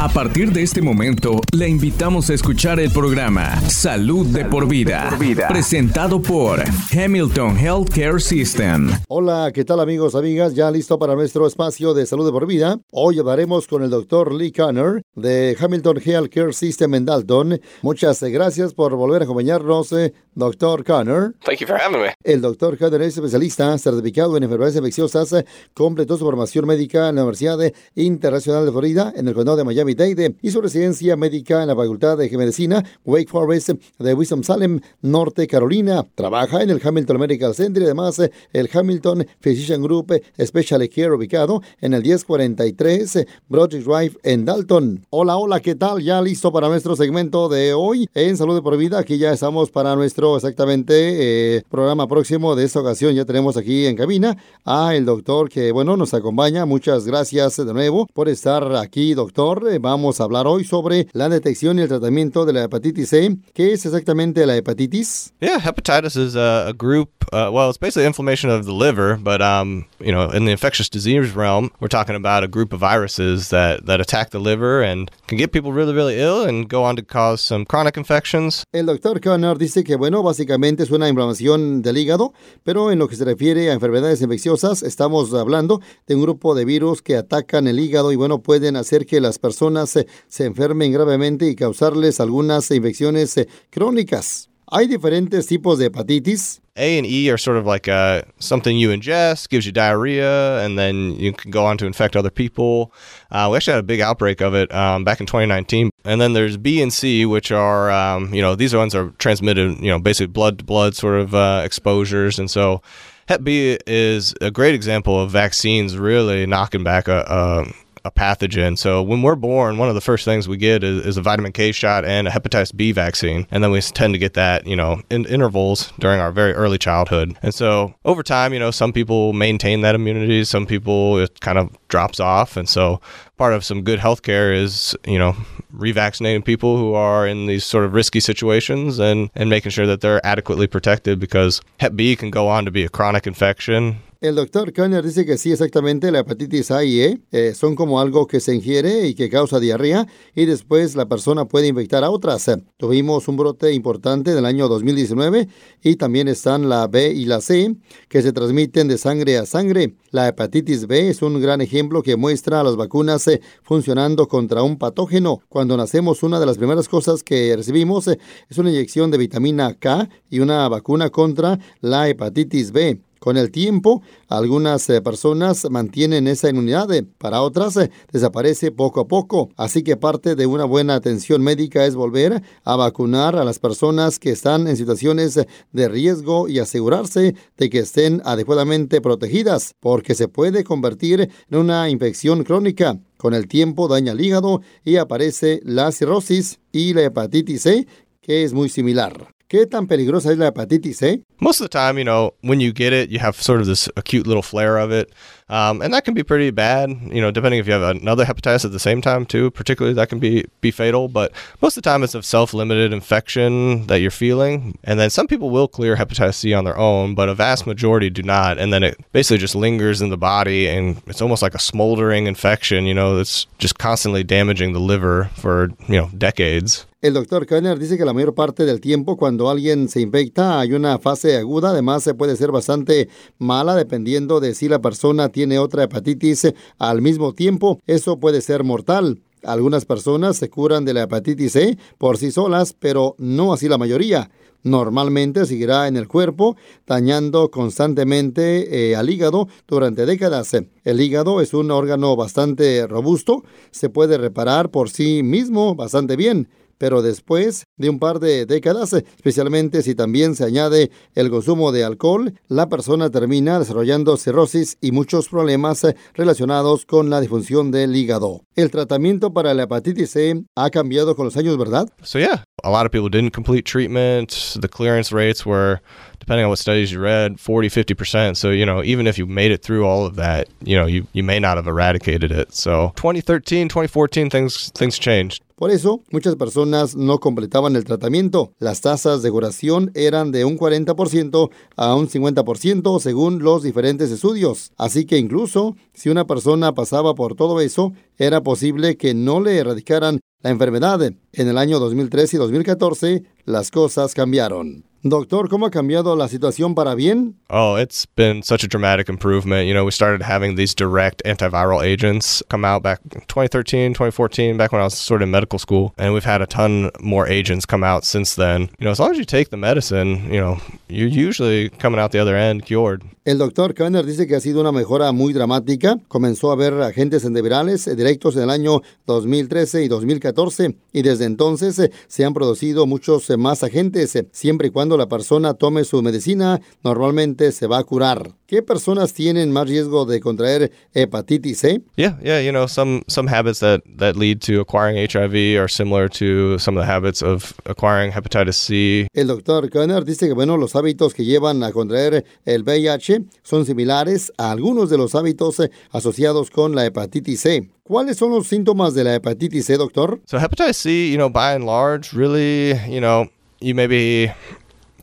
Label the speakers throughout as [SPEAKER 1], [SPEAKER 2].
[SPEAKER 1] A partir de este momento, le invitamos a escuchar el programa Salud, de, por vida, presentado por Hamilton Healthcare System.
[SPEAKER 2] Hola, ¿qué tal amigos, amigas? Ya listo para nuestro espacio de Salud de por vida. Hoy hablaremos con el doctor Lee Conner de Hamilton Healthcare System en Dalton. Muchas gracias por volver a acompañarnos, eh, doctor Conner.
[SPEAKER 3] Thank you for having me.
[SPEAKER 2] El doctor Conner es especialista certificado en enfermedades infecciosas. Completó su formación médica en la Universidad Internacional de Florida en el condado de Miami Y su residencia médica en la Facultad de Medicina Wake Forest de Winston-Salem, Norte Carolina. Trabaja en el Hamilton Medical Center y además el Hamilton Physician Group Special Care ubicado en el 1043 Broadway Drive en Dalton. Hola, hola, ¿qué tal? Ya listo para nuestro segmento de hoy en Salud por Vida. Aquí ya estamos para nuestro exactamente eh, programa próximo de esta ocasión. Ya tenemos aquí en cabina a el doctor que, bueno, nos acompaña. Muchas gracias de nuevo por estar aquí, doctor. Vamos a hablar hoy sobre la detección y el tratamiento de la hepatitis C. ¿Qué es exactamente la hepatitis?
[SPEAKER 3] Yeah, hepatitis is a, a group. Uh, well, it's basically inflammation of the liver, but um, you know, in the infectious disease realm, we're talking about a group of viruses that that attack the liver and can get people really, really ill and go on to cause some chronic infections.
[SPEAKER 2] El doctor Conner dice que, bueno, básicamente es una inflamación del hígado, pero en lo que se refiere a enfermedades infecciosas, estamos hablando de un grupo de virus que atacan el hígado y, bueno, pueden hacer que las personas se, se enfermen gravemente y causarles algunas infecciones eh, crónicas. Hay diferentes tipos de hepatitis.
[SPEAKER 3] A and E are sort of like uh, something you ingest, gives you diarrhea, and then you can go on to infect other people. Uh, we actually had a big outbreak of it um, back in 2019. And then there's B and C, which are, um, you know, these ones are transmitted, you know, basically blood to blood sort of uh, exposures. And so Hep B is a great example of vaccines really knocking back a, a a pathogen. So when we're born, one of the first things we get is, is, a vitamin K shot and a hepatitis B vaccine, and then we tend to get that, you know, in intervals during our very early childhood. And so over time, you know, some people maintain that immunity, some people it kind of drops off, and so part of some good healthcare is, you know, revaccinating people who are in these sort of risky situations and and making sure that they're adequately protected because Hep B can go on to be a chronic infection
[SPEAKER 2] El doctor Kanner dice que sí, exactamente, la hepatitis A y E eh, son como algo que se ingiere y que causa diarrea y después la persona puede infectar a otras. Tuvimos un brote importante en el año 2019 y también están la B y la C que se transmiten de sangre a sangre. La hepatitis B es un gran ejemplo que muestra a las vacunas eh, funcionando contra un patógeno. Cuando nacemos, una de las primeras cosas que recibimos eh, es una inyección de vitamina K y una vacuna contra la hepatitis B. Con el tiempo, algunas eh, personas mantienen esa inmunidad, eh, para otras eh, desaparece poco a poco. Así que parte de una buena atención médica es volver a vacunar a las personas que están en situaciones de riesgo y asegurarse de que estén adecuadamente protegidas, porque se puede convertir en una infección crónica. Con el tiempo daña el hígado y aparece la cirrosis y la hepatitis C, que es muy similar. ¿Qué tan peligrosa es la hepatitis C?
[SPEAKER 3] Most of the time, you know, when you get it, you have sort of this acute little flare of it. Um, and that can be pretty bad, you know, depending if you have another hepatitis at the same time too. Particularly, that can be be fatal. But most of the time, it's a self-limited infection that you're feeling, and then some people will clear hepatitis C on their own, but a vast majority do not. And then it basically just lingers in the body, and it's almost like a smoldering infection. You know, that's just constantly damaging the liver for you know decades.
[SPEAKER 2] El doctor Kenner dice que la mayor parte del tiempo cuando alguien se infecta hay una fase aguda, además puede ser bastante mala dependiendo de si la persona tiene otra hepatitis al mismo tiempo. Eso puede ser mortal. Algunas personas se curan de la hepatitis C por sí solas, pero no así la mayoría. Normalmente seguirá en el cuerpo, dañando constantemente eh, al hígado durante décadas. El hígado es un órgano bastante robusto, se puede reparar por sí mismo bastante bien, pero después de un par de décadas, especialmente si también se añade el consumo de alcohol, la persona termina desarrollando cirrosis y muchos problemas relacionados con la disfunción del hígado. El tratamiento para la hepatitis C ha cambiado con los años, ¿verdad?
[SPEAKER 3] So yeah, a lot of people didn't complete treatment. The clearance rates were depending on what studies you read, 40, 50%. So, you know, even if you made it through all of that, you know, you, you may not have eradicated it. So 2013, 2014, things things changed.
[SPEAKER 2] Por eso, muchas personas no completaban el tratamiento. Las tasas de curación eran de un 40% a un 50% según los diferentes estudios. Así que incluso si una persona pasaba por todo eso, era posible que no le erradicaran la enfermedad. En el año 2013 y 2014, las cosas cambiaron. Doctor, ¿cómo ha cambiado la situación para bien?
[SPEAKER 3] Oh, it's been such a dramatic improvement. You know, we started having these direct antiviral agents come out back 2013, 2014, back when I was sort of in medical school. And we've had a ton more agents come out since then. You know, as long as you take the medicine, you know, you're usually coming out the other end cured.
[SPEAKER 2] El doctor Kanner dice que ha sido una mejora muy dramática. Comenzó a ver agentes antivirales directos en el año 2013 y 2014 y desde entonces eh, se han producido muchos eh, más agentes. eh, Siempre y cuando la persona tome su medicina, normalmente se va a curar. ¿Qué personas tienen más riesgo de contraer hepatitis C?
[SPEAKER 3] Yeah, yeah, you know, some some habits that that lead to acquiring HIV are similar to some of the habits of acquiring hepatitis C.
[SPEAKER 2] El doctor Kanner dice que bueno, los hábitos que llevan a contraer el VIH son similares a algunos de los hábitos eh, asociados con la hepatitis C. ¿Cuáles son los síntomas de la hepatitis C, doctor?
[SPEAKER 3] So hepatitis C, you know, by and large, really, you know, you maybe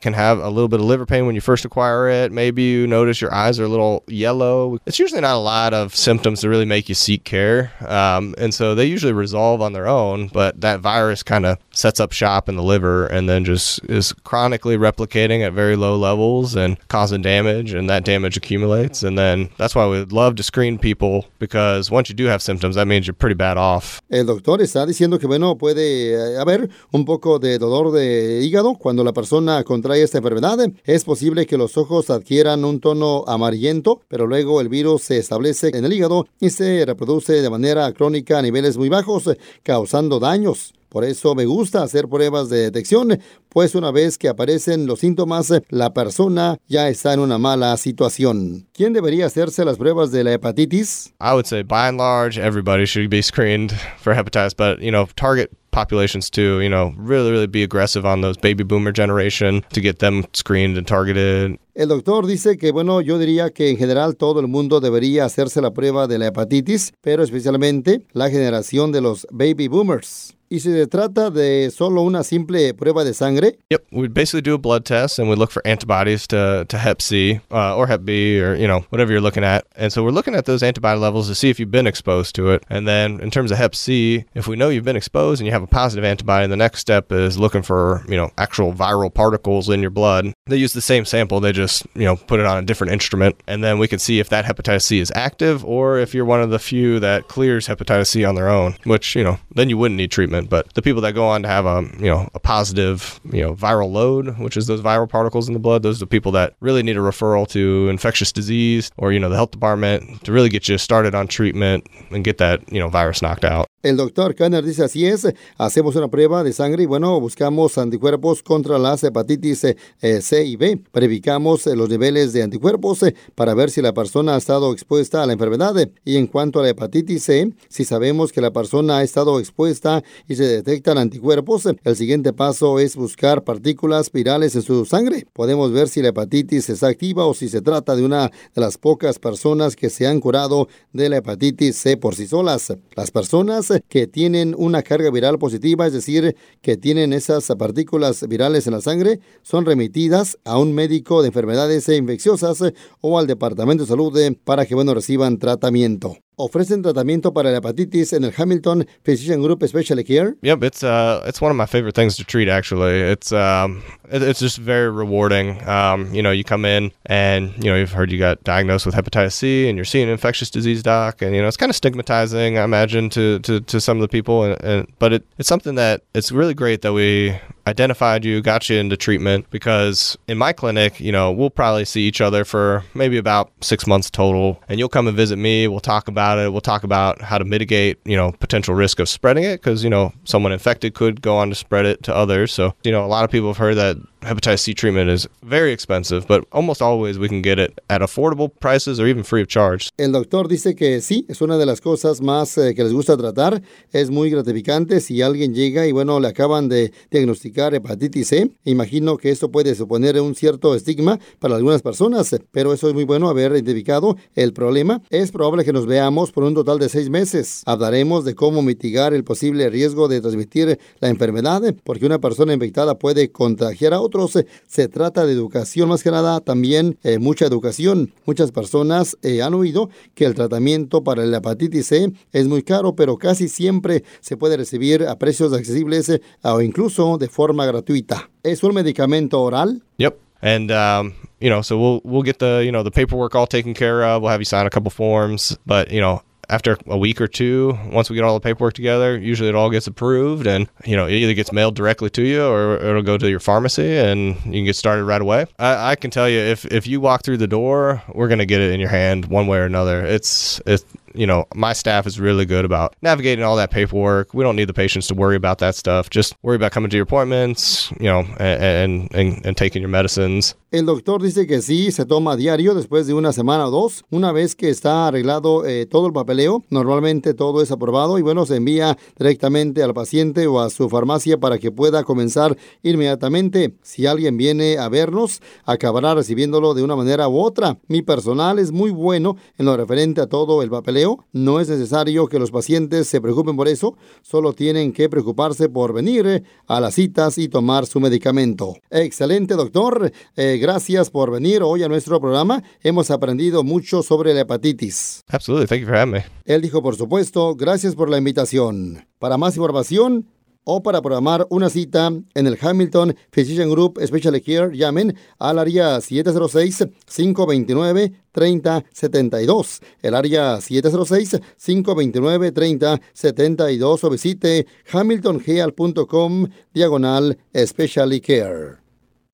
[SPEAKER 3] can have a little bit of liver pain when you first acquire it. Maybe you notice your eyes are a little yellow. It's usually not a lot of symptoms to really make you seek care. Um, and so they usually resolve on their own, but that virus kind of sets up shop in the liver and then just is chronically replicating at very low levels and causing damage. And that damage accumulates. And then that's why we'd love to screen people because once you do have symptoms, that means you're pretty bad off.
[SPEAKER 2] El doctor está diciendo que, bueno, puede eh, haber un poco de dolor de hígado cuando la persona contrae esta enfermedad. Es posible que los ojos adquieran un tono amarillento, pero luego el virus se establece en el hígado y se reproduce de manera crónica a niveles muy bajos, causando daños. Por eso me gusta hacer pruebas de detección, pues una vez que aparecen los síntomas, la persona ya está en una mala situación. ¿Quién debería hacerse las pruebas de la hepatitis?
[SPEAKER 3] I would say by and large, everybody should be screened for hepatitis, but you know, target populations too, you know, really, really be aggressive on those baby boomer generation to get them screened and targeted.
[SPEAKER 2] El doctor dice que, bueno, yo diría que en general todo el mundo debería hacerse la prueba de la hepatitis, pero especialmente la generación de los baby boomers. Y si se trata de solo una simple prueba de sangre,
[SPEAKER 3] Yep, we'd basically do a blood test and we look for antibodies to, to Hep C uh, or Hep B or you know whatever you're looking at. And so we're looking at those antibody levels to see if you've been exposed to it. And then in terms of Hep C, if we know you've been exposed and you have a positive antibody, the next step is looking for you know actual viral particles in your blood. They use the same sample, they just you know put it on a different instrument, and then we can see if that hepatitis C is active or if you're one of the few that clears hepatitis C on their own. Which you know then you wouldn't need treatment. But the people that go on to have a you know a positive you know viral load, which is those viral particles in the blood, those are the people that really need a referral to infectious disease or you know the health department to really get you started on treatment and get that you know virus knocked out.
[SPEAKER 2] El doctor Kanner dice así es, hacemos una prueba de sangre y bueno, buscamos anticuerpos contra las hepatitis eh, eh, C y B. Verificamos eh, los niveles de anticuerpos eh, para ver si la persona ha estado expuesta a la enfermedad. Y en cuanto a la hepatitis C, si sabemos que la persona ha estado expuesta y se detectan anticuerpos, eh, el siguiente paso es buscar partículas virales en su sangre. Podemos ver si la hepatitis está activa o si se trata de una de las pocas personas que se han curado de la hepatitis C por sí solas. Las personas que tienen una carga viral positiva, es decir, que tienen esas partículas virales en la sangre, son remitidas a un médico de enfermedades infecciosas o al Departamento de Salud para que bueno, reciban tratamiento. Ofrecen tratamiento para la hepatitis en el Hamilton Physician Group Specialty Care.
[SPEAKER 3] Yep, it's uh, it's one of my favorite things to treat. Actually, it's um, it, it's just very rewarding. Um, you know, you come in and you know you've heard you got diagnosed with hepatitis C, and you're seeing an infectious disease doc, and you know it's kind of stigmatizing, I imagine, to to, to some of the people. And, and but it, it's something that it's really great that we identified you, got you into treatment because in my clinic, you know, we'll probably see each other for maybe about six months total. And you'll come and visit me. We'll talk about it. We'll talk about how to mitigate, you know, potential risk of spreading it because, you know, someone infected could go on to spread it to others. So, you know, a lot of people have heard that hepatitis C treatment is very expensive, but almost always we can get it at affordable prices or even free of charge.
[SPEAKER 2] El doctor dice que sí, es una de las cosas más eh, que les gusta tratar. Es muy gratificante si alguien llega y bueno, le acaban de diagnosticar hepatitis C. Imagino que esto puede suponer un cierto estigma para algunas personas, pero eso es muy bueno haber identificado el problema. Es probable que nos veamos por un total de seis meses. Hablaremos de cómo mitigar el posible riesgo de transmitir la enfermedad, porque una persona infectada puede contagiar a otros. Se trata de educación más que nada, también eh, mucha educación. Muchas personas eh, han oído que el tratamiento para la hepatitis C es muy caro, pero casi siempre se puede recibir a precios accesibles eh, o incluso de forma gratuita. ¿Es un medicamento oral?
[SPEAKER 3] Yep. And um, you know, so we'll we'll get the you know the paperwork all taken care of. We'll have you sign a couple forms, but you know after a week or two, once we get all the paperwork together, usually it all gets approved and, you know, it either gets mailed directly to you or it'll go to your pharmacy and you can get started right away. I, I can tell you if, if you walk through the door, we're going to get it in your hand one way or another. It's, it's, you know, my staff is really good about navigating all that paperwork. We don't need the patients to worry about that stuff. Just worry about coming to your appointments, you know, and, and, and taking your medicines.
[SPEAKER 2] El doctor dice que sí, se toma a diario después de una semana o dos. Una vez que está arreglado eh, todo el papeleo, normalmente todo es aprobado y bueno, se envía directamente al paciente o a su farmacia para que pueda comenzar inmediatamente. Si alguien viene a vernos, acabará recibiéndolo de una manera u otra. Mi personal es muy bueno en lo referente a todo el papeleo. No es necesario que los pacientes se preocupen por eso, solo tienen que preocuparse por venir eh, a las citas y tomar su medicamento. Excelente, doctor. Eh, gracias por venir hoy a nuestro programa. Hemos aprendido mucho sobre la hepatitis.
[SPEAKER 3] Absolutely. Thank you for having me.
[SPEAKER 2] Él dijo, por supuesto, gracias por la invitación. Para más información o para programar una cita en el Hamilton Physician Group Special Care, llamen al área 706-529-3072. El área 706-529-3072 o visite hamiltonheal.com diagonal Special Care.